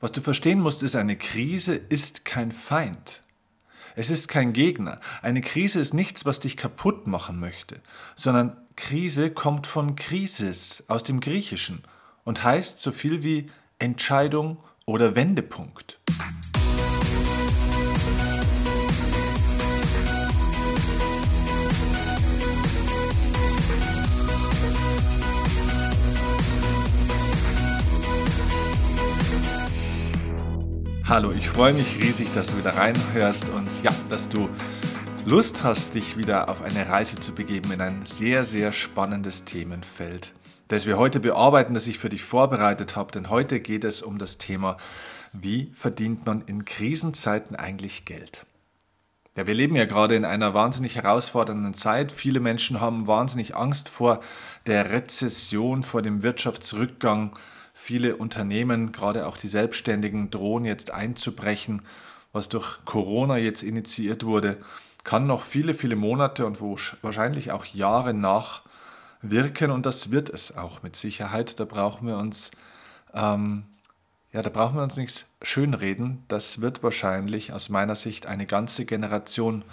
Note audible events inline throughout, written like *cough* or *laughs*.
Was du verstehen musst, ist, eine Krise ist kein Feind. Es ist kein Gegner. Eine Krise ist nichts, was dich kaputt machen möchte, sondern Krise kommt von Krisis aus dem Griechischen und heißt so viel wie Entscheidung oder Wendepunkt. Hallo, ich freue mich riesig, dass du wieder reinhörst und ja, dass du Lust hast, dich wieder auf eine Reise zu begeben in ein sehr, sehr spannendes Themenfeld, das wir heute bearbeiten, das ich für dich vorbereitet habe. Denn heute geht es um das Thema, wie verdient man in Krisenzeiten eigentlich Geld? Ja, wir leben ja gerade in einer wahnsinnig herausfordernden Zeit. Viele Menschen haben wahnsinnig Angst vor der Rezession, vor dem Wirtschaftsrückgang Viele Unternehmen, gerade auch die Selbstständigen, drohen jetzt einzubrechen. Was durch Corona jetzt initiiert wurde, kann noch viele, viele Monate und wahrscheinlich auch Jahre nachwirken und das wird es auch mit Sicherheit. Da brauchen wir uns, ähm, ja, da brauchen wir uns nichts schönreden. Das wird wahrscheinlich aus meiner Sicht eine ganze Generation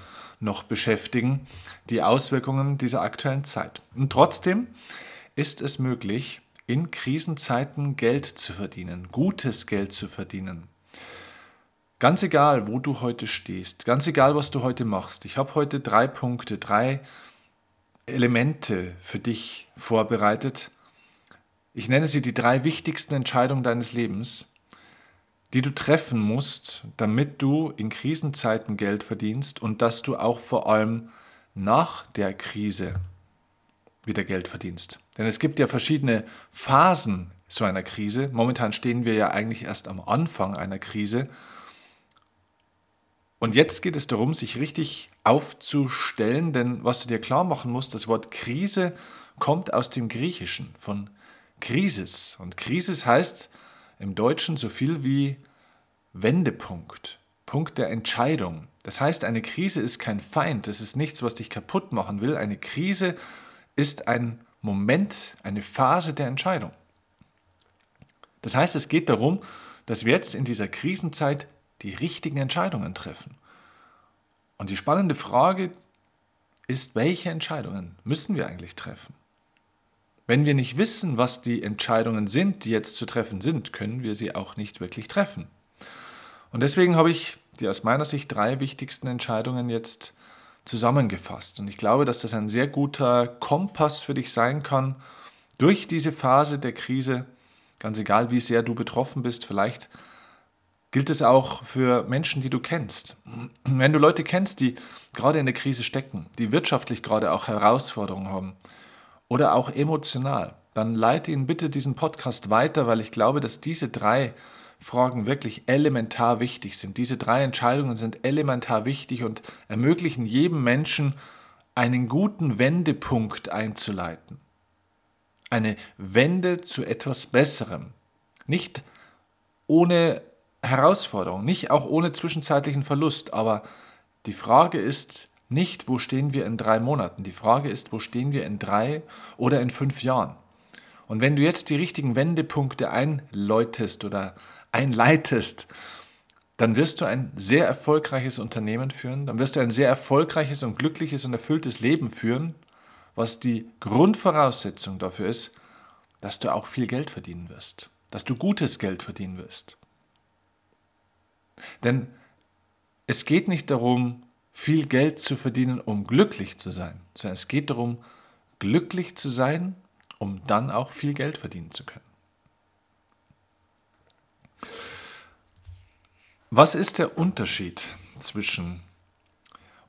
noch beschäftigen, die Auswirkungen dieser aktuellen Zeit. Und trotzdem ist es möglich, in Krisenzeiten Geld zu verdienen, gutes Geld zu verdienen. Ganz egal, wo du heute stehst, ganz egal, was du heute machst. Ich habe heute drei Punkte, drei Elemente für dich vorbereitet. Ich nenne sie die drei wichtigsten Entscheidungen deines Lebens, die du treffen musst, damit du in Krisenzeiten Geld verdienst und dass du auch vor allem nach der Krise wieder Geld verdienst. Denn es gibt ja verschiedene Phasen so einer Krise. Momentan stehen wir ja eigentlich erst am Anfang einer Krise. Und jetzt geht es darum, sich richtig aufzustellen, denn was du dir klar machen musst, das Wort Krise kommt aus dem Griechischen, von Krisis. Und Krisis heißt im Deutschen so viel wie Wendepunkt, Punkt der Entscheidung. Das heißt, eine Krise ist kein Feind, es ist nichts, was dich kaputt machen will. Eine Krise ist ein Moment, eine Phase der Entscheidung. Das heißt, es geht darum, dass wir jetzt in dieser Krisenzeit die richtigen Entscheidungen treffen. Und die spannende Frage ist, welche Entscheidungen müssen wir eigentlich treffen? Wenn wir nicht wissen, was die Entscheidungen sind, die jetzt zu treffen sind, können wir sie auch nicht wirklich treffen. Und deswegen habe ich die aus meiner Sicht drei wichtigsten Entscheidungen jetzt zusammengefasst. Und ich glaube, dass das ein sehr guter Kompass für dich sein kann, durch diese Phase der Krise, ganz egal wie sehr du betroffen bist, vielleicht gilt es auch für Menschen, die du kennst. Wenn du Leute kennst, die gerade in der Krise stecken, die wirtschaftlich gerade auch Herausforderungen haben oder auch emotional, dann leite ihnen bitte diesen Podcast weiter, weil ich glaube, dass diese drei Fragen wirklich elementar wichtig sind. Diese drei Entscheidungen sind elementar wichtig und ermöglichen jedem Menschen einen guten Wendepunkt einzuleiten. Eine Wende zu etwas Besserem. Nicht ohne Herausforderung, nicht auch ohne zwischenzeitlichen Verlust, aber die Frage ist nicht, wo stehen wir in drei Monaten, die Frage ist, wo stehen wir in drei oder in fünf Jahren. Und wenn du jetzt die richtigen Wendepunkte einläutest oder einleitest, dann wirst du ein sehr erfolgreiches Unternehmen führen, dann wirst du ein sehr erfolgreiches und glückliches und erfülltes Leben führen, was die Grundvoraussetzung dafür ist, dass du auch viel Geld verdienen wirst, dass du gutes Geld verdienen wirst. Denn es geht nicht darum, viel Geld zu verdienen, um glücklich zu sein, sondern es geht darum, glücklich zu sein, um dann auch viel Geld verdienen zu können. Was ist der Unterschied zwischen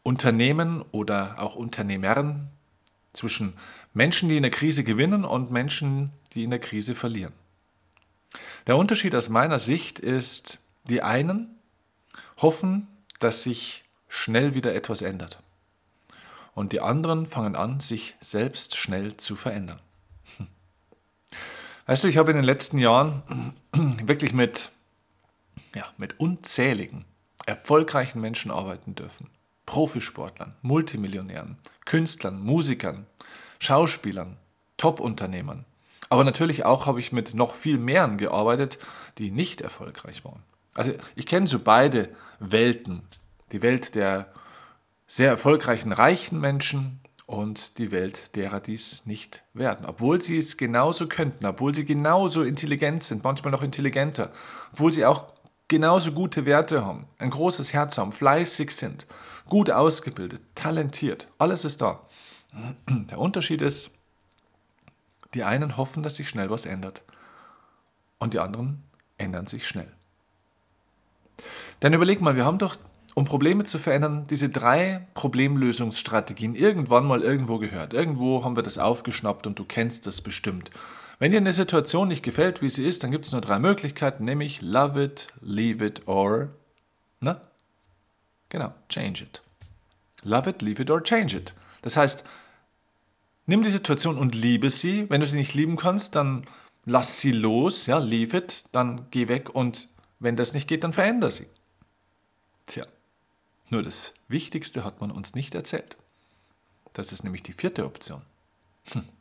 Unternehmen oder auch Unternehmern, zwischen Menschen, die in der Krise gewinnen und Menschen, die in der Krise verlieren? Der Unterschied aus meiner Sicht ist, die einen hoffen, dass sich schnell wieder etwas ändert. Und die anderen fangen an, sich selbst schnell zu verändern. Weißt du, ich habe in den letzten Jahren *clears throat* wirklich mit ja, mit unzähligen, erfolgreichen Menschen arbeiten dürfen. Profisportlern, Multimillionären, Künstlern, Musikern, Schauspielern, Top-Unternehmern. Aber natürlich auch habe ich mit noch viel mehreren gearbeitet, die nicht erfolgreich waren. Also ich kenne so beide Welten. Die Welt der sehr erfolgreichen reichen Menschen und die Welt derer, die es nicht werden. Obwohl sie es genauso könnten, obwohl sie genauso intelligent sind, manchmal noch intelligenter, obwohl sie auch genauso gute Werte haben, ein großes Herz haben, fleißig sind, gut ausgebildet, talentiert, alles ist da. Der Unterschied ist, die einen hoffen, dass sich schnell was ändert und die anderen ändern sich schnell. Denn überleg mal, wir haben doch, um Probleme zu verändern, diese drei Problemlösungsstrategien irgendwann mal irgendwo gehört. Irgendwo haben wir das aufgeschnappt und du kennst das bestimmt. Wenn dir eine Situation nicht gefällt, wie sie ist, dann gibt es nur drei Möglichkeiten, nämlich love it, leave it or, ne? Genau, change it. Love it, leave it or change it. Das heißt, nimm die Situation und liebe sie. Wenn du sie nicht lieben kannst, dann lass sie los, ja, leave it, dann geh weg und wenn das nicht geht, dann veränder sie. Tja, nur das Wichtigste hat man uns nicht erzählt. Das ist nämlich die vierte Option.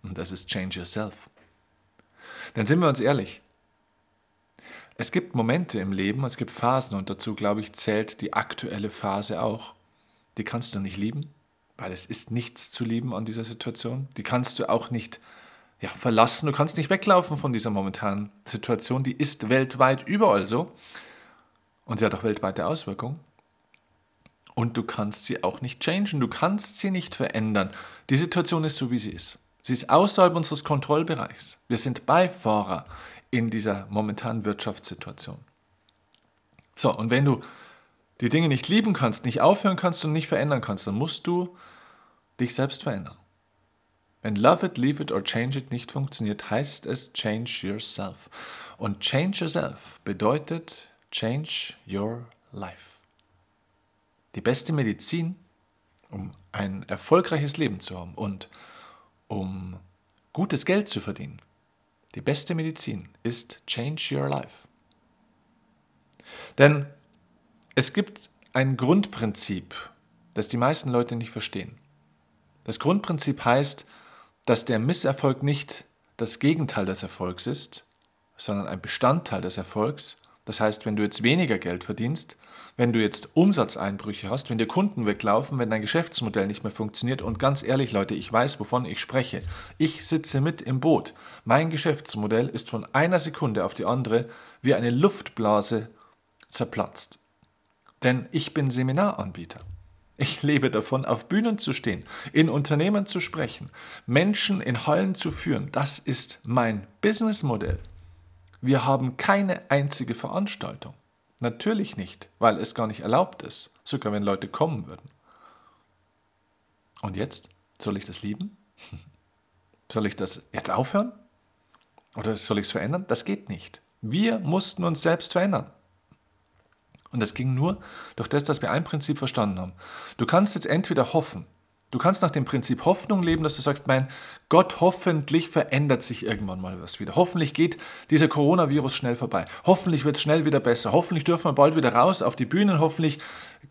Und das ist Change Yourself. Dann sind wir uns ehrlich. Es gibt Momente im Leben, es gibt Phasen und dazu, glaube ich, zählt die aktuelle Phase auch. Die kannst du nicht lieben, weil es ist nichts zu lieben an dieser Situation. Die kannst du auch nicht ja, verlassen, du kannst nicht weglaufen von dieser momentanen Situation. Die ist weltweit überall so und sie hat auch weltweite Auswirkungen. Und du kannst sie auch nicht changen, du kannst sie nicht verändern. Die Situation ist so, wie sie ist. Sie ist außerhalb unseres Kontrollbereichs. Wir sind Beifahrer in dieser momentanen Wirtschaftssituation. So, und wenn du die Dinge nicht lieben kannst, nicht aufhören kannst und nicht verändern kannst, dann musst du dich selbst verändern. Wenn Love it, Leave it or Change it nicht funktioniert, heißt es Change yourself. Und Change yourself bedeutet Change your life. Die beste Medizin, um ein erfolgreiches Leben zu haben und um gutes Geld zu verdienen. Die beste Medizin ist Change Your Life. Denn es gibt ein Grundprinzip, das die meisten Leute nicht verstehen. Das Grundprinzip heißt, dass der Misserfolg nicht das Gegenteil des Erfolgs ist, sondern ein Bestandteil des Erfolgs das heißt, wenn du jetzt weniger Geld verdienst, wenn du jetzt Umsatzeinbrüche hast, wenn dir Kunden weglaufen, wenn dein Geschäftsmodell nicht mehr funktioniert und ganz ehrlich Leute, ich weiß, wovon ich spreche. Ich sitze mit im Boot. Mein Geschäftsmodell ist von einer Sekunde auf die andere wie eine Luftblase zerplatzt. Denn ich bin Seminaranbieter. Ich lebe davon, auf Bühnen zu stehen, in Unternehmen zu sprechen, Menschen in Hallen zu führen. Das ist mein Businessmodell. Wir haben keine einzige Veranstaltung. Natürlich nicht, weil es gar nicht erlaubt ist, sogar wenn Leute kommen würden. Und jetzt? Soll ich das lieben? *laughs* Soll ich das jetzt aufhören? Oder soll ich es verändern? Das geht nicht. Wir mussten uns selbst verändern. Und das ging nur durch das, dass wir ein Prinzip verstanden haben. Du kannst jetzt entweder hoffen, Du kannst nach dem Prinzip Hoffnung leben, dass du sagst, mein Gott, hoffentlich verändert sich irgendwann mal was wieder. Hoffentlich geht dieser Coronavirus schnell vorbei. Hoffentlich wird es schnell wieder besser. Hoffentlich dürfen wir bald wieder raus auf die Bühnen. Hoffentlich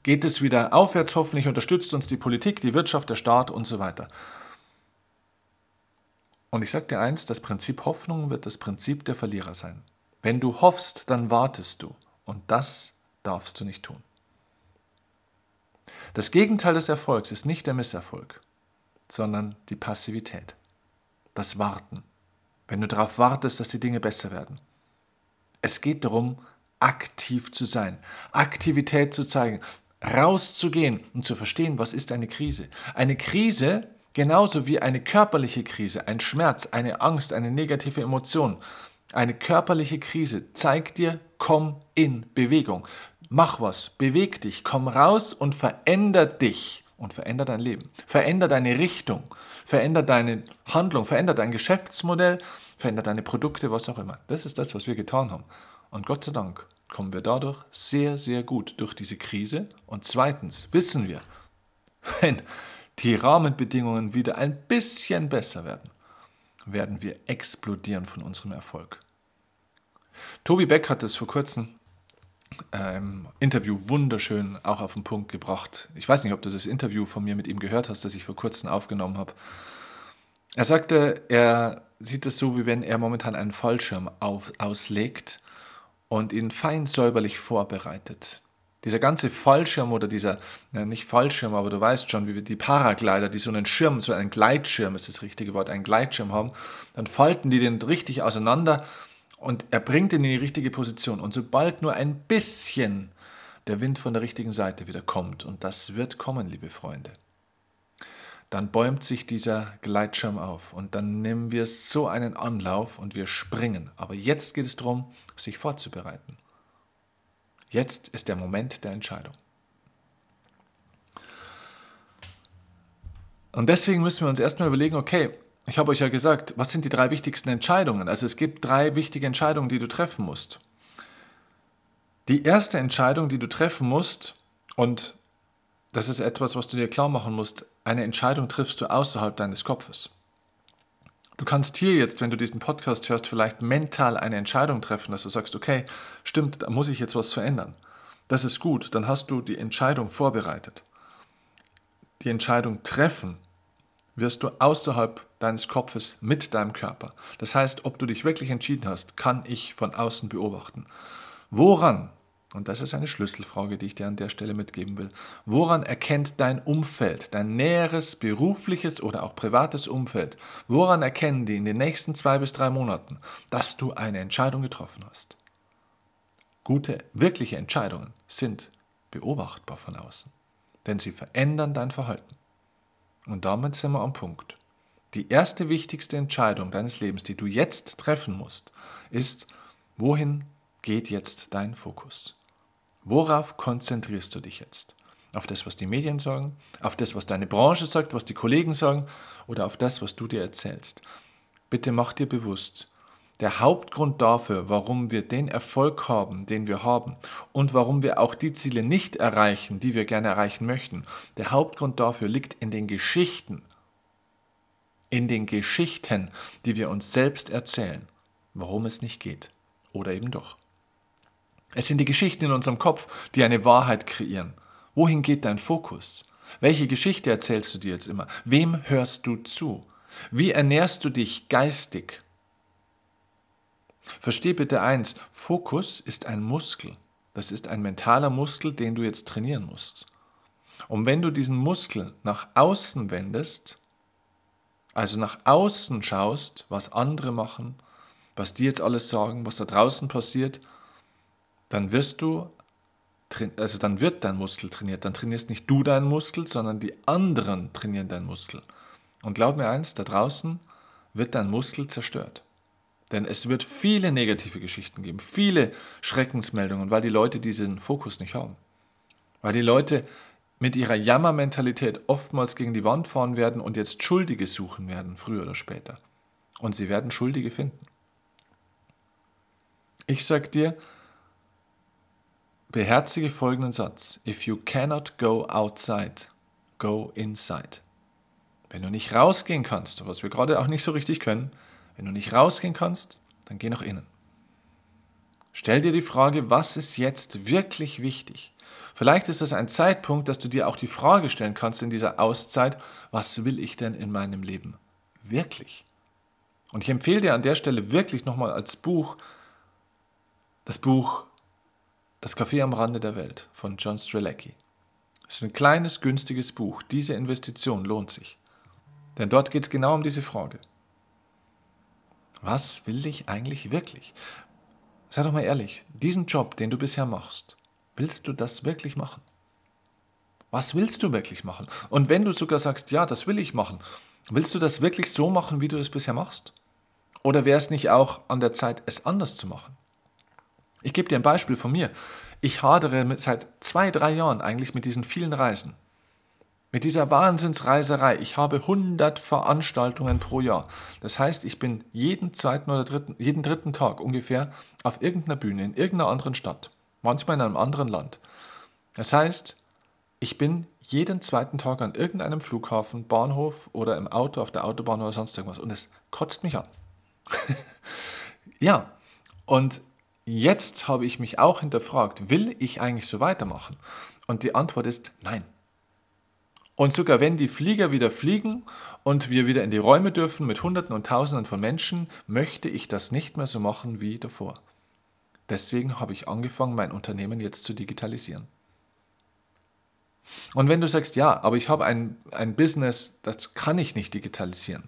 geht es wieder aufwärts. Hoffentlich unterstützt uns die Politik, die Wirtschaft, der Staat und so weiter. Und ich sage dir eins, das Prinzip Hoffnung wird das Prinzip der Verlierer sein. Wenn du hoffst, dann wartest du. Und das darfst du nicht tun. Das Gegenteil des Erfolgs ist nicht der Misserfolg, sondern die Passivität, das Warten, wenn du darauf wartest, dass die Dinge besser werden. Es geht darum, aktiv zu sein, Aktivität zu zeigen, rauszugehen und zu verstehen, was ist eine Krise. Eine Krise, genauso wie eine körperliche Krise, ein Schmerz, eine Angst, eine negative Emotion, eine körperliche Krise zeigt dir, komm in Bewegung. Mach was, beweg dich, komm raus und veränder dich und veränder dein Leben. Veränder deine Richtung, veränder deine Handlung, veränder dein Geschäftsmodell, veränder deine Produkte, was auch immer. Das ist das, was wir getan haben. Und Gott sei Dank kommen wir dadurch sehr, sehr gut durch diese Krise. Und zweitens wissen wir, *laughs* wenn die Rahmenbedingungen wieder ein bisschen besser werden, werden wir explodieren von unserem Erfolg. Tobi Beck hat es vor kurzem ähm, Interview wunderschön auch auf den Punkt gebracht. Ich weiß nicht, ob du das Interview von mir mit ihm gehört hast, das ich vor kurzem aufgenommen habe. Er sagte, er sieht es so, wie wenn er momentan einen Fallschirm auf, auslegt und ihn fein säuberlich vorbereitet. Dieser ganze Fallschirm oder dieser, ja, nicht Fallschirm, aber du weißt schon, wie wir die Paraglider, die so einen Schirm, so einen Gleitschirm ist das richtige Wort, einen Gleitschirm haben, dann falten die den richtig auseinander und er bringt ihn in die richtige Position. Und sobald nur ein bisschen der Wind von der richtigen Seite wieder kommt, und das wird kommen, liebe Freunde, dann bäumt sich dieser Gleitschirm auf und dann nehmen wir so einen Anlauf und wir springen. Aber jetzt geht es darum, sich vorzubereiten. Jetzt ist der Moment der Entscheidung. Und deswegen müssen wir uns erstmal überlegen, okay, ich habe euch ja gesagt, was sind die drei wichtigsten Entscheidungen? Also es gibt drei wichtige Entscheidungen, die du treffen musst. Die erste Entscheidung, die du treffen musst, und das ist etwas, was du dir klar machen musst, eine Entscheidung triffst du außerhalb deines Kopfes. Du kannst hier jetzt, wenn du diesen Podcast hörst, vielleicht mental eine Entscheidung treffen, dass du sagst, okay, stimmt, da muss ich jetzt was verändern. Das ist gut, dann hast du die Entscheidung vorbereitet. Die Entscheidung treffen wirst du außerhalb deines Kopfes mit deinem Körper. Das heißt, ob du dich wirklich entschieden hast, kann ich von außen beobachten. Woran und das ist eine Schlüsselfrage, die ich dir an der Stelle mitgeben will. Woran erkennt dein Umfeld, dein näheres berufliches oder auch privates Umfeld, woran erkennen die in den nächsten zwei bis drei Monaten, dass du eine Entscheidung getroffen hast? Gute, wirkliche Entscheidungen sind beobachtbar von außen, denn sie verändern dein Verhalten. Und damit sind wir am Punkt. Die erste wichtigste Entscheidung deines Lebens, die du jetzt treffen musst, ist, wohin geht jetzt dein Fokus? Worauf konzentrierst du dich jetzt? Auf das, was die Medien sagen, auf das, was deine Branche sagt, was die Kollegen sagen oder auf das, was du dir erzählst? Bitte mach dir bewusst, der Hauptgrund dafür, warum wir den Erfolg haben, den wir haben und warum wir auch die Ziele nicht erreichen, die wir gerne erreichen möchten, der Hauptgrund dafür liegt in den Geschichten, in den Geschichten, die wir uns selbst erzählen, warum es nicht geht oder eben doch. Es sind die Geschichten in unserem Kopf, die eine Wahrheit kreieren. Wohin geht dein Fokus? Welche Geschichte erzählst du dir jetzt immer? Wem hörst du zu? Wie ernährst du dich geistig? Versteh bitte eins, Fokus ist ein Muskel. Das ist ein mentaler Muskel, den du jetzt trainieren musst. Und wenn du diesen Muskel nach außen wendest, also nach außen schaust, was andere machen, was die jetzt alles sagen, was da draußen passiert, dann wirst du, also dann wird dein Muskel trainiert. Dann trainierst nicht du deinen Muskel, sondern die anderen trainieren deinen Muskel. Und glaub mir eins, da draußen wird dein Muskel zerstört. Denn es wird viele negative Geschichten geben, viele Schreckensmeldungen, weil die Leute diesen Fokus nicht haben. Weil die Leute mit ihrer Jammermentalität oftmals gegen die Wand fahren werden und jetzt Schuldige suchen werden, früher oder später. Und sie werden Schuldige finden. Ich sag dir, Beherzige folgenden Satz. If you cannot go outside, go inside. Wenn du nicht rausgehen kannst, was wir gerade auch nicht so richtig können, wenn du nicht rausgehen kannst, dann geh nach innen. Stell dir die Frage, was ist jetzt wirklich wichtig? Vielleicht ist das ein Zeitpunkt, dass du dir auch die Frage stellen kannst in dieser Auszeit, was will ich denn in meinem Leben wirklich? Und ich empfehle dir an der Stelle wirklich nochmal als Buch das Buch das Café am Rande der Welt von John Strelecki. Es ist ein kleines, günstiges Buch. Diese Investition lohnt sich. Denn dort geht es genau um diese Frage. Was will ich eigentlich wirklich? Sei doch mal ehrlich, diesen Job, den du bisher machst, willst du das wirklich machen? Was willst du wirklich machen? Und wenn du sogar sagst, ja, das will ich machen, willst du das wirklich so machen, wie du es bisher machst? Oder wäre es nicht auch an der Zeit, es anders zu machen? Ich gebe dir ein Beispiel von mir. Ich hadere mit, seit zwei, drei Jahren eigentlich mit diesen vielen Reisen. Mit dieser Wahnsinnsreiserei. Ich habe 100 Veranstaltungen pro Jahr. Das heißt, ich bin jeden zweiten oder dritten, jeden dritten Tag ungefähr auf irgendeiner Bühne in irgendeiner anderen Stadt. Manchmal in einem anderen Land. Das heißt, ich bin jeden zweiten Tag an irgendeinem Flughafen, Bahnhof oder im Auto auf der Autobahn oder sonst irgendwas. Und es kotzt mich an. *laughs* ja, und Jetzt habe ich mich auch hinterfragt, will ich eigentlich so weitermachen? Und die Antwort ist nein. Und sogar wenn die Flieger wieder fliegen und wir wieder in die Räume dürfen mit Hunderten und Tausenden von Menschen, möchte ich das nicht mehr so machen wie davor. Deswegen habe ich angefangen, mein Unternehmen jetzt zu digitalisieren. Und wenn du sagst, ja, aber ich habe ein, ein Business, das kann ich nicht digitalisieren,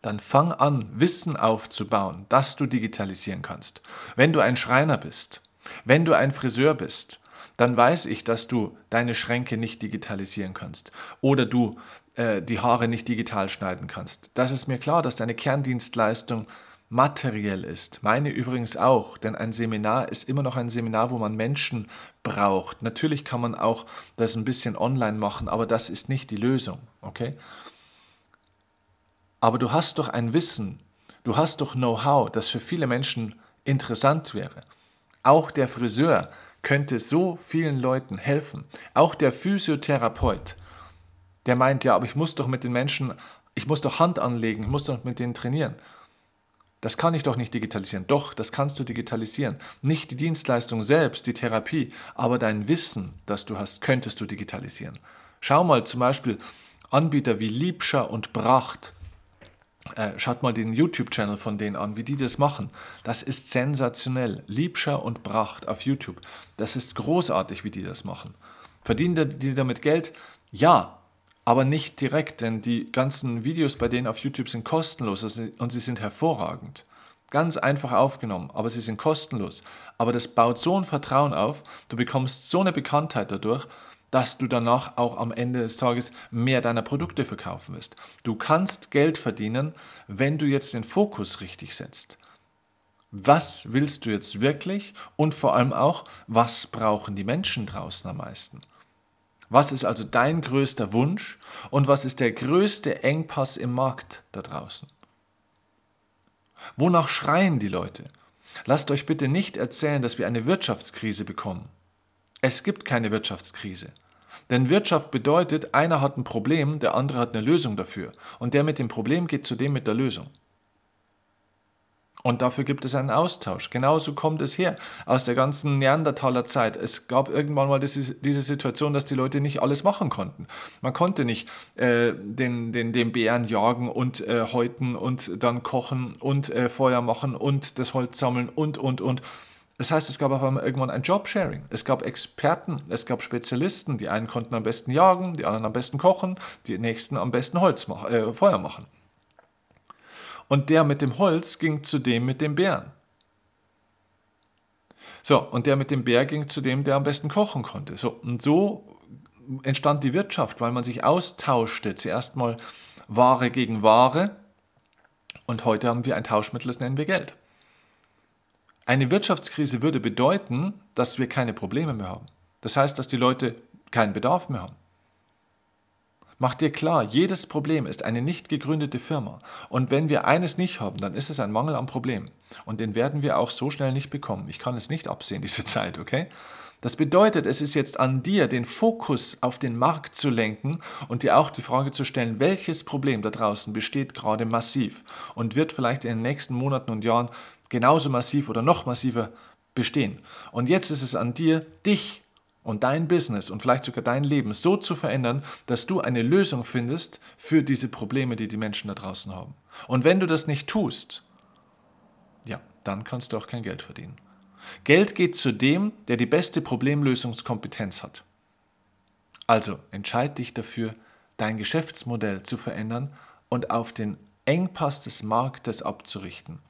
dann fang an, Wissen aufzubauen, dass du digitalisieren kannst. Wenn du ein Schreiner bist, wenn du ein Friseur bist, dann weiß ich, dass du deine Schränke nicht digitalisieren kannst oder du äh, die Haare nicht digital schneiden kannst. Das ist mir klar, dass deine Kerndienstleistung materiell ist. Meine übrigens auch, denn ein Seminar ist immer noch ein Seminar, wo man Menschen braucht. Natürlich kann man auch das ein bisschen online machen, aber das ist nicht die Lösung, okay? Aber du hast doch ein Wissen, du hast doch Know-how, das für viele Menschen interessant wäre. Auch der Friseur könnte so vielen Leuten helfen. Auch der Physiotherapeut, der meint, ja, aber ich muss doch mit den Menschen, ich muss doch Hand anlegen, ich muss doch mit denen trainieren. Das kann ich doch nicht digitalisieren. Doch, das kannst du digitalisieren. Nicht die Dienstleistung selbst, die Therapie, aber dein Wissen, das du hast, könntest du digitalisieren. Schau mal zum Beispiel Anbieter wie Liebscher und Bracht äh, schaut mal den YouTube-Channel von denen an, wie die das machen. Das ist sensationell. Liebscher und Bracht auf YouTube. Das ist großartig, wie die das machen. Verdienen die damit Geld? Ja, aber nicht direkt, denn die ganzen Videos bei denen auf YouTube sind kostenlos und sie sind hervorragend. Ganz einfach aufgenommen, aber sie sind kostenlos. Aber das baut so ein Vertrauen auf, du bekommst so eine Bekanntheit dadurch, dass du danach auch am Ende des Tages mehr deiner Produkte verkaufen wirst. Du kannst Geld verdienen, wenn du jetzt den Fokus richtig setzt. Was willst du jetzt wirklich und vor allem auch, was brauchen die Menschen draußen am meisten? Was ist also dein größter Wunsch und was ist der größte Engpass im Markt da draußen? Wonach schreien die Leute? Lasst euch bitte nicht erzählen, dass wir eine Wirtschaftskrise bekommen. Es gibt keine Wirtschaftskrise. Denn Wirtschaft bedeutet, einer hat ein Problem, der andere hat eine Lösung dafür. Und der mit dem Problem geht zu dem mit der Lösung. Und dafür gibt es einen Austausch. Genauso kommt es her aus der ganzen Neandertaler Zeit. Es gab irgendwann mal diese, diese Situation, dass die Leute nicht alles machen konnten. Man konnte nicht äh, den, den, den Bären jagen und äh, häuten und dann kochen und äh, Feuer machen und das Holz sammeln und, und, und. Das heißt, es gab auf einmal irgendwann ein Jobsharing. Es gab Experten, es gab Spezialisten. Die einen konnten am besten jagen, die anderen am besten kochen, die nächsten am besten Holz mach, äh, Feuer machen. Und der mit dem Holz ging zu dem mit dem Bären. So, und der mit dem Bär ging zu dem, der am besten kochen konnte. So, und so entstand die Wirtschaft, weil man sich austauschte. Zuerst mal Ware gegen Ware. Und heute haben wir ein Tauschmittel, das nennen wir Geld. Eine Wirtschaftskrise würde bedeuten, dass wir keine Probleme mehr haben. Das heißt, dass die Leute keinen Bedarf mehr haben. Mach dir klar, jedes Problem ist eine nicht gegründete Firma. Und wenn wir eines nicht haben, dann ist es ein Mangel am Problem. Und den werden wir auch so schnell nicht bekommen. Ich kann es nicht absehen, *laughs* diese Zeit, okay? Das bedeutet, es ist jetzt an dir, den Fokus auf den Markt zu lenken und dir auch die Frage zu stellen, welches Problem da draußen besteht gerade massiv und wird vielleicht in den nächsten Monaten und Jahren genauso massiv oder noch massiver bestehen. Und jetzt ist es an dir, dich und dein Business und vielleicht sogar dein Leben so zu verändern, dass du eine Lösung findest für diese Probleme, die die Menschen da draußen haben. Und wenn du das nicht tust, ja, dann kannst du auch kein Geld verdienen. Geld geht zu dem, der die beste Problemlösungskompetenz hat. Also entscheid dich dafür, dein Geschäftsmodell zu verändern und auf den Engpass des Marktes abzurichten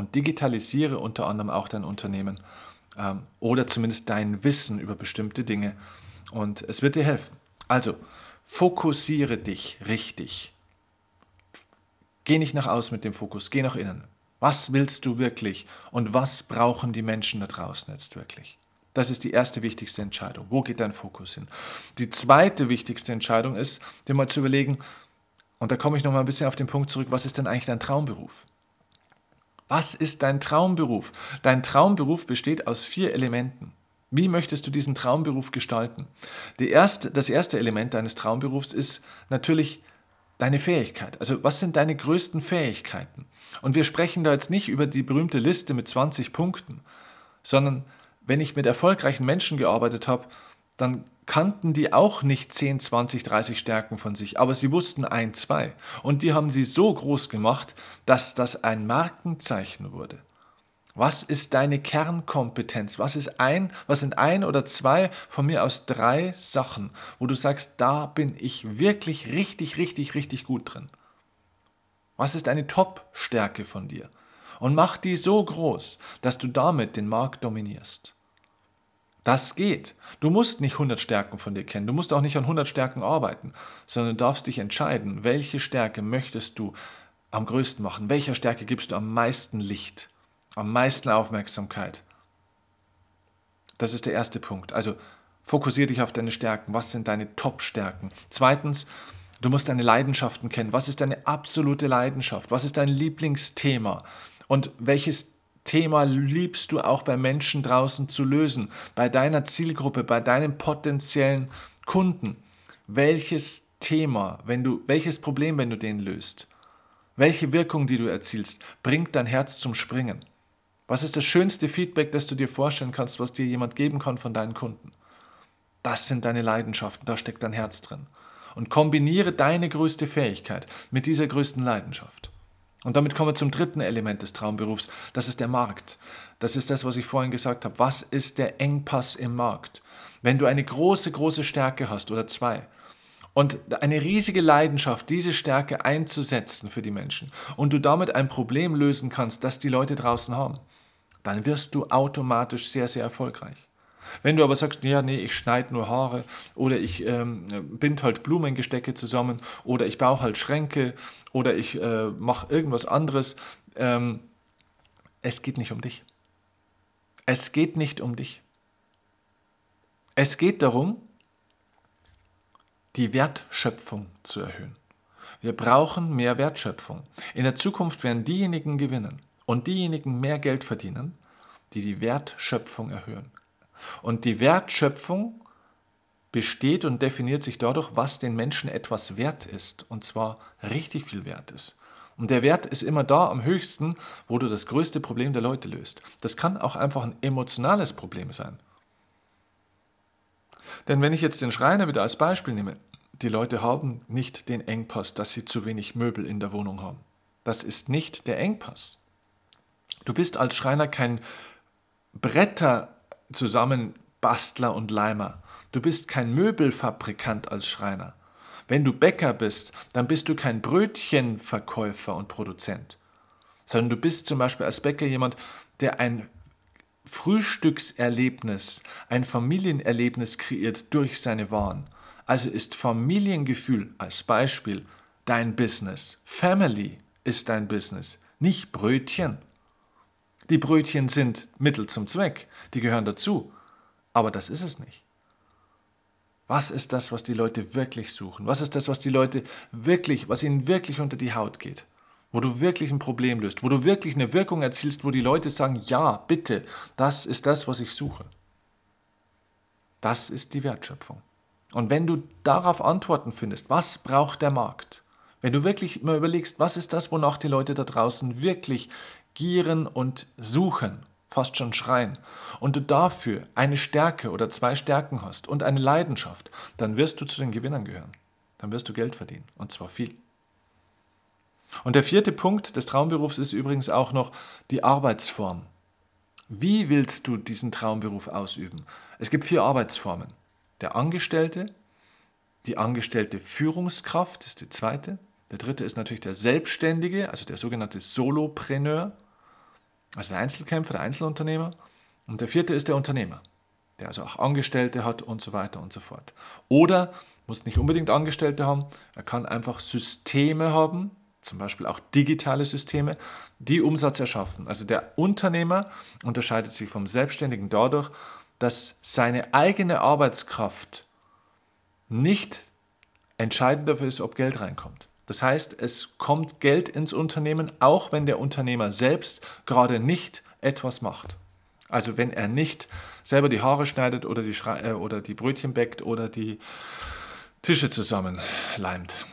und digitalisiere unter anderem auch dein Unternehmen ähm, oder zumindest dein Wissen über bestimmte Dinge und es wird dir helfen. Also, fokussiere dich richtig. Geh nicht nach außen mit dem Fokus, geh nach innen. Was willst du wirklich und was brauchen die Menschen da draußen jetzt wirklich? Das ist die erste wichtigste Entscheidung. Wo geht dein Fokus hin? Die zweite wichtigste Entscheidung ist, dir mal zu überlegen, und da komme ich noch mal ein bisschen auf den Punkt zurück, was ist denn eigentlich dein Traumberuf? Was ist dein Traumberuf? Dein Traumberuf besteht aus vier Elementen. Wie möchtest du diesen Traumberuf gestalten? Erste, das erste Element deines Traumberufs ist natürlich deine Fähigkeit. Also was sind deine größten Fähigkeiten? Und wir sprechen da jetzt nicht über die berühmte Liste mit 20 Punkten, sondern wenn ich mit erfolgreichen Menschen gearbeitet habe, dann kannten die auch nicht 10, 20, 30 Stärken von sich, aber sie wussten ein, zwei. Und die haben sie so groß gemacht, dass das ein Markenzeichen wurde. Was ist deine Kernkompetenz? Was ist ein, was sind ein oder zwei von mir aus drei Sachen, wo du sagst, da bin ich wirklich richtig, richtig, richtig gut drin? Was ist eine Top-Stärke von dir? Und mach die so groß, dass du damit den Markt dominierst. Das geht. Du musst nicht 100 Stärken von dir kennen. Du musst auch nicht an 100 Stärken arbeiten, sondern du darfst dich entscheiden, welche Stärke möchtest du am größten machen? Welcher Stärke gibst du am meisten Licht? am meisten Aufmerksamkeit. Das ist der erste Punkt. Also fokussiere dich auf deine Stärken. Was sind deine Top-Stärken? Zweitens, du musst deine Leidenschaften kennen. Was ist deine absolute Leidenschaft? Was ist dein Lieblingsthema? Und welches Thema liebst du auch bei Menschen draußen zu lösen? Bei deiner Zielgruppe, bei deinen potenziellen Kunden? Welches Thema, wenn du, welches Problem, wenn du den löst? Welche Wirkung, die du erzielst, bringt dein Herz zum Springen? Was ist das schönste Feedback, das du dir vorstellen kannst, was dir jemand geben kann von deinen Kunden? Das sind deine Leidenschaften, da steckt dein Herz drin. Und kombiniere deine größte Fähigkeit mit dieser größten Leidenschaft. Und damit kommen wir zum dritten Element des Traumberufs. Das ist der Markt. Das ist das, was ich vorhin gesagt habe. Was ist der Engpass im Markt? Wenn du eine große, große Stärke hast oder zwei und eine riesige Leidenschaft, diese Stärke einzusetzen für die Menschen und du damit ein Problem lösen kannst, das die Leute draußen haben, dann wirst du automatisch sehr, sehr erfolgreich. Wenn du aber sagst, ja, nee, ich schneide nur Haare oder ich ähm, bind halt Blumengestecke zusammen oder ich baue halt Schränke oder ich äh, mache irgendwas anderes, ähm, es geht nicht um dich. Es geht nicht um dich. Es geht darum, die Wertschöpfung zu erhöhen. Wir brauchen mehr Wertschöpfung. In der Zukunft werden diejenigen gewinnen, und diejenigen mehr Geld verdienen, die die Wertschöpfung erhöhen. Und die Wertschöpfung besteht und definiert sich dadurch, was den Menschen etwas wert ist, und zwar richtig viel wert ist. Und der Wert ist immer da am höchsten, wo du das größte Problem der Leute löst. Das kann auch einfach ein emotionales Problem sein. Denn wenn ich jetzt den Schreiner wieder als Beispiel nehme, die Leute haben nicht den Engpass, dass sie zu wenig Möbel in der Wohnung haben. Das ist nicht der Engpass. Du bist als Schreiner kein Bretter Zusammenbastler und Leimer. Du bist kein Möbelfabrikant als Schreiner. Wenn du Bäcker bist, dann bist du kein Brötchenverkäufer und Produzent, sondern du bist zum Beispiel als Bäcker jemand, der ein Frühstückserlebnis, ein Familienerlebnis kreiert durch seine Waren. Also ist Familiengefühl als Beispiel dein Business. Family ist dein Business, nicht Brötchen. Die Brötchen sind Mittel zum Zweck, die gehören dazu. Aber das ist es nicht. Was ist das, was die Leute wirklich suchen? Was ist das, was die Leute wirklich, was ihnen wirklich unter die Haut geht? Wo du wirklich ein Problem löst, wo du wirklich eine Wirkung erzielst, wo die Leute sagen, ja, bitte, das ist das, was ich suche. Das ist die Wertschöpfung. Und wenn du darauf Antworten findest, was braucht der Markt? Wenn du wirklich mal überlegst, was ist das, wonach die Leute da draußen wirklich gieren und suchen, fast schon schreien, und du dafür eine Stärke oder zwei Stärken hast und eine Leidenschaft, dann wirst du zu den Gewinnern gehören. Dann wirst du Geld verdienen, und zwar viel. Und der vierte Punkt des Traumberufs ist übrigens auch noch die Arbeitsform. Wie willst du diesen Traumberuf ausüben? Es gibt vier Arbeitsformen. Der Angestellte, die angestellte Führungskraft ist die zweite, der dritte ist natürlich der Selbstständige, also der sogenannte Solopreneur, also der Einzelkämpfer, der Einzelunternehmer. Und der vierte ist der Unternehmer, der also auch Angestellte hat und so weiter und so fort. Oder muss nicht unbedingt Angestellte haben, er kann einfach Systeme haben, zum Beispiel auch digitale Systeme, die Umsatz erschaffen. Also der Unternehmer unterscheidet sich vom Selbstständigen dadurch, dass seine eigene Arbeitskraft nicht entscheidend dafür ist, ob Geld reinkommt. Das heißt, es kommt Geld ins Unternehmen, auch wenn der Unternehmer selbst gerade nicht etwas macht. Also wenn er nicht selber die Haare schneidet oder die, Schre äh, oder die Brötchen bäckt oder die Tische zusammenleimt.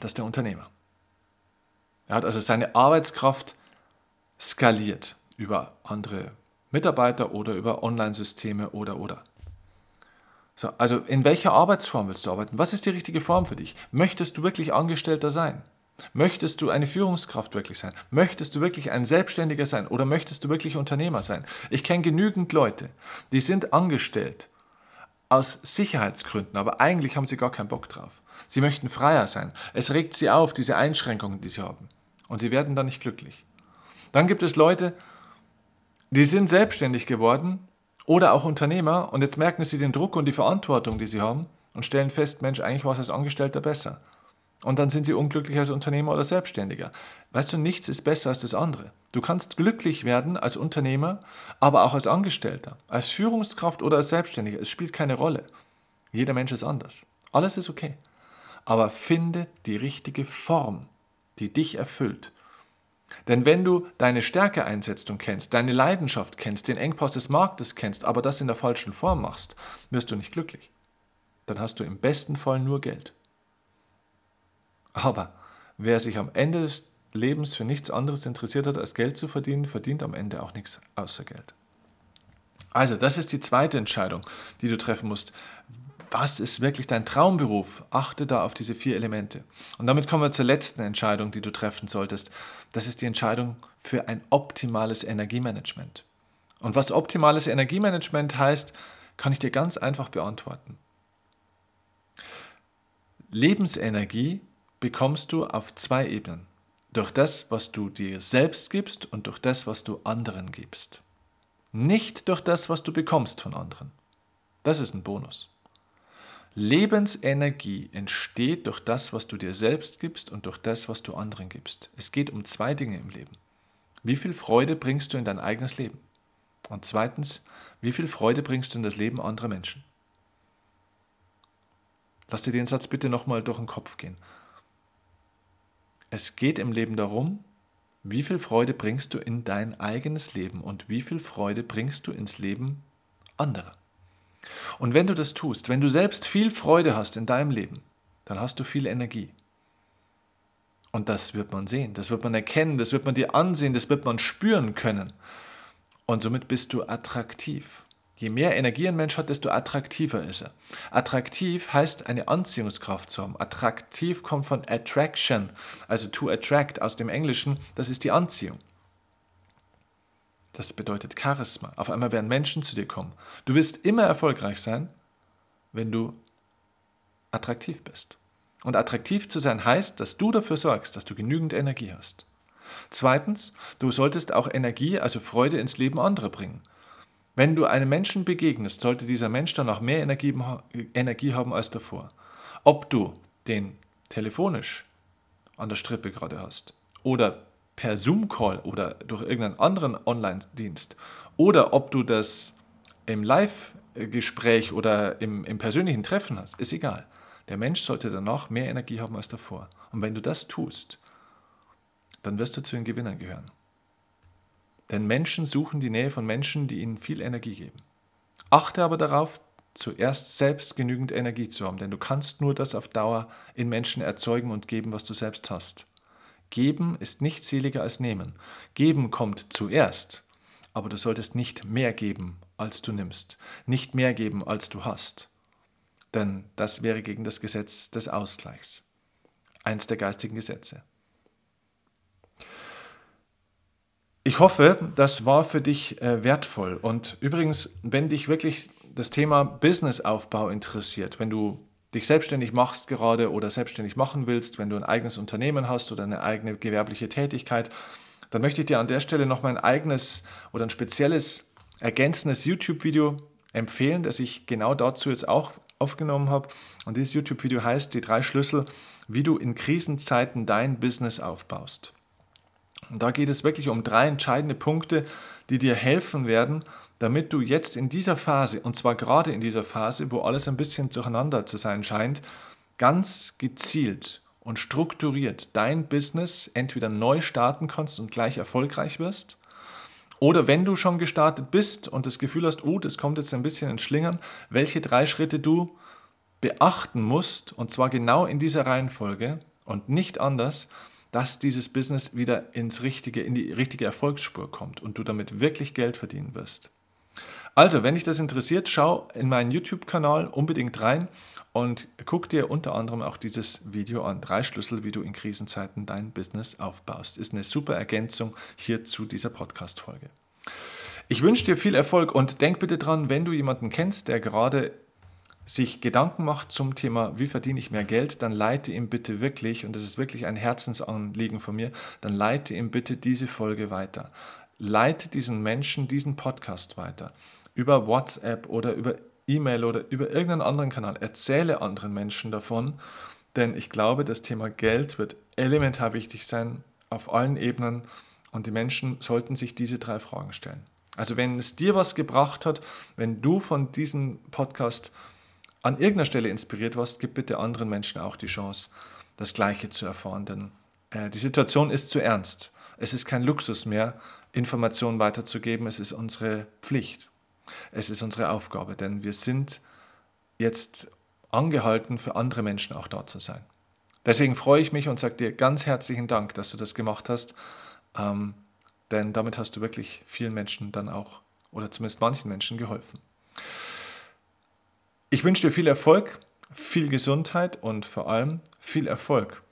Das ist der Unternehmer. Er hat also seine Arbeitskraft skaliert über andere Mitarbeiter oder über Online-Systeme oder oder. So, also in welcher Arbeitsform willst du arbeiten? Was ist die richtige Form für dich? Möchtest du wirklich Angestellter sein? Möchtest du eine Führungskraft wirklich sein? Möchtest du wirklich ein Selbstständiger sein oder möchtest du wirklich Unternehmer sein? Ich kenne genügend Leute, die sind angestellt aus Sicherheitsgründen, aber eigentlich haben sie gar keinen Bock drauf. Sie möchten freier sein. Es regt sie auf, diese Einschränkungen, die sie haben. Und sie werden dann nicht glücklich. Dann gibt es Leute, die sind selbstständig geworden oder auch Unternehmer und jetzt merken sie den Druck und die Verantwortung, die sie haben und stellen fest, Mensch, eigentlich war es als Angestellter besser. Und dann sind sie unglücklich als Unternehmer oder Selbstständiger. Weißt du, nichts ist besser als das andere. Du kannst glücklich werden als Unternehmer, aber auch als Angestellter, als Führungskraft oder als Selbstständiger. Es spielt keine Rolle. Jeder Mensch ist anders. Alles ist okay. Aber finde die richtige Form, die dich erfüllt. Denn wenn du deine Stärke einsetzt und kennst, deine Leidenschaft kennst, den Engpass des Marktes kennst, aber das in der falschen Form machst, wirst du nicht glücklich. Dann hast du im besten Fall nur Geld. Aber wer sich am Ende des Lebens für nichts anderes interessiert hat, als Geld zu verdienen, verdient am Ende auch nichts außer Geld. Also, das ist die zweite Entscheidung, die du treffen musst. Was ist wirklich dein Traumberuf? Achte da auf diese vier Elemente. Und damit kommen wir zur letzten Entscheidung, die du treffen solltest. Das ist die Entscheidung für ein optimales Energiemanagement. Und was optimales Energiemanagement heißt, kann ich dir ganz einfach beantworten. Lebensenergie bekommst du auf zwei Ebenen. Durch das, was du dir selbst gibst und durch das, was du anderen gibst. Nicht durch das, was du bekommst von anderen. Das ist ein Bonus. Lebensenergie entsteht durch das, was du dir selbst gibst und durch das, was du anderen gibst. Es geht um zwei Dinge im Leben. Wie viel Freude bringst du in dein eigenes Leben? Und zweitens, wie viel Freude bringst du in das Leben anderer Menschen? Lass dir den Satz bitte nochmal durch den Kopf gehen. Es geht im Leben darum, wie viel Freude bringst du in dein eigenes Leben und wie viel Freude bringst du ins Leben anderer. Und wenn du das tust, wenn du selbst viel Freude hast in deinem Leben, dann hast du viel Energie. Und das wird man sehen, das wird man erkennen, das wird man dir ansehen, das wird man spüren können. Und somit bist du attraktiv. Je mehr Energie ein Mensch hat, desto attraktiver ist er. Attraktiv heißt eine Anziehungskraft zu haben. Attraktiv kommt von Attraction, also to attract aus dem Englischen, das ist die Anziehung. Das bedeutet Charisma. Auf einmal werden Menschen zu dir kommen. Du wirst immer erfolgreich sein, wenn du attraktiv bist. Und attraktiv zu sein heißt, dass du dafür sorgst, dass du genügend Energie hast. Zweitens, du solltest auch Energie, also Freude ins Leben anderer bringen. Wenn du einem Menschen begegnest, sollte dieser Mensch dann auch mehr Energie, haben als davor. Ob du den telefonisch an der Strippe gerade hast oder per Zoom-Call oder durch irgendeinen anderen Online-Dienst oder ob du das im Live-Gespräch oder im, im persönlichen Treffen hast, ist egal. Der Mensch sollte danach mehr Energie haben als davor. Und wenn du das tust, dann wirst du zu den Gewinnern gehören. Denn Menschen suchen die Nähe von Menschen, die ihnen viel Energie geben. Achte aber darauf, zuerst selbst genügend Energie zu haben, denn du kannst nur das auf Dauer in Menschen erzeugen und geben, was du selbst hast. Geben ist nicht seliger als nehmen. Geben kommt zuerst, aber du solltest nicht mehr geben, als du nimmst, nicht mehr geben, als du hast. Denn das wäre gegen das Gesetz des Ausgleichs, eins der geistigen Gesetze. Ich hoffe, das war für dich äh, wertvoll. Und übrigens, wenn dich wirklich das Thema Businessaufbau interessiert, wenn du dich selbstständig machst gerade oder selbstständig machen willst, wenn du ein eigenes Unternehmen hast oder eine eigene gewerbliche Tätigkeit, dann möchte ich dir an der Stelle noch mein eigenes oder ein spezielles ergänzendes YouTube-Video empfehlen, das ich genau dazu jetzt auch aufgenommen habe. Und dieses YouTube-Video heißt Die drei Schlüssel, wie du in Krisenzeiten dein Business aufbaust. Und da geht es wirklich um drei entscheidende Punkte, die dir helfen werden, damit du jetzt in dieser Phase, und zwar gerade in dieser Phase, wo alles ein bisschen durcheinander zu sein scheint, ganz gezielt und strukturiert dein Business entweder neu starten kannst und gleich erfolgreich wirst, oder wenn du schon gestartet bist und das Gefühl hast, oh, das kommt jetzt ein bisschen ins Schlingern, welche drei Schritte du beachten musst, und zwar genau in dieser Reihenfolge und nicht anders, dass dieses Business wieder ins richtige, in die richtige Erfolgsspur kommt und du damit wirklich Geld verdienen wirst. Also, wenn dich das interessiert, schau in meinen YouTube-Kanal unbedingt rein und guck dir unter anderem auch dieses Video an. Drei Schlüssel, wie du in Krisenzeiten dein Business aufbaust. Ist eine super Ergänzung hier zu dieser Podcast-Folge. Ich wünsche dir viel Erfolg und denk bitte dran, wenn du jemanden kennst, der gerade sich Gedanken macht zum Thema, wie verdiene ich mehr Geld, dann leite ihm bitte wirklich, und das ist wirklich ein Herzensanliegen von mir, dann leite ihm bitte diese Folge weiter. Leite diesen Menschen diesen Podcast weiter. Über WhatsApp oder über E-Mail oder über irgendeinen anderen Kanal. Erzähle anderen Menschen davon, denn ich glaube, das Thema Geld wird elementar wichtig sein auf allen Ebenen und die Menschen sollten sich diese drei Fragen stellen. Also wenn es dir was gebracht hat, wenn du von diesem Podcast an irgendeiner Stelle inspiriert warst, gib bitte anderen Menschen auch die Chance, das Gleiche zu erfahren. Denn äh, die Situation ist zu ernst. Es ist kein Luxus mehr, Informationen weiterzugeben. Es ist unsere Pflicht. Es ist unsere Aufgabe, denn wir sind jetzt angehalten, für andere Menschen auch da zu sein. Deswegen freue ich mich und sage dir ganz herzlichen Dank, dass du das gemacht hast, ähm, denn damit hast du wirklich vielen Menschen dann auch, oder zumindest manchen Menschen geholfen. Ich wünsche dir viel Erfolg, viel Gesundheit und vor allem viel Erfolg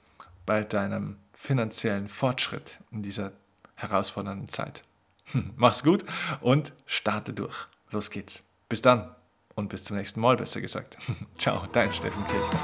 bei deinem finanziellen Fortschritt in dieser herausfordernden Zeit. *laughs* Mach's gut und starte durch. Los geht's. Bis dann und bis zum nächsten Mal, besser gesagt. *laughs* Ciao, dein Steffen Kirchner.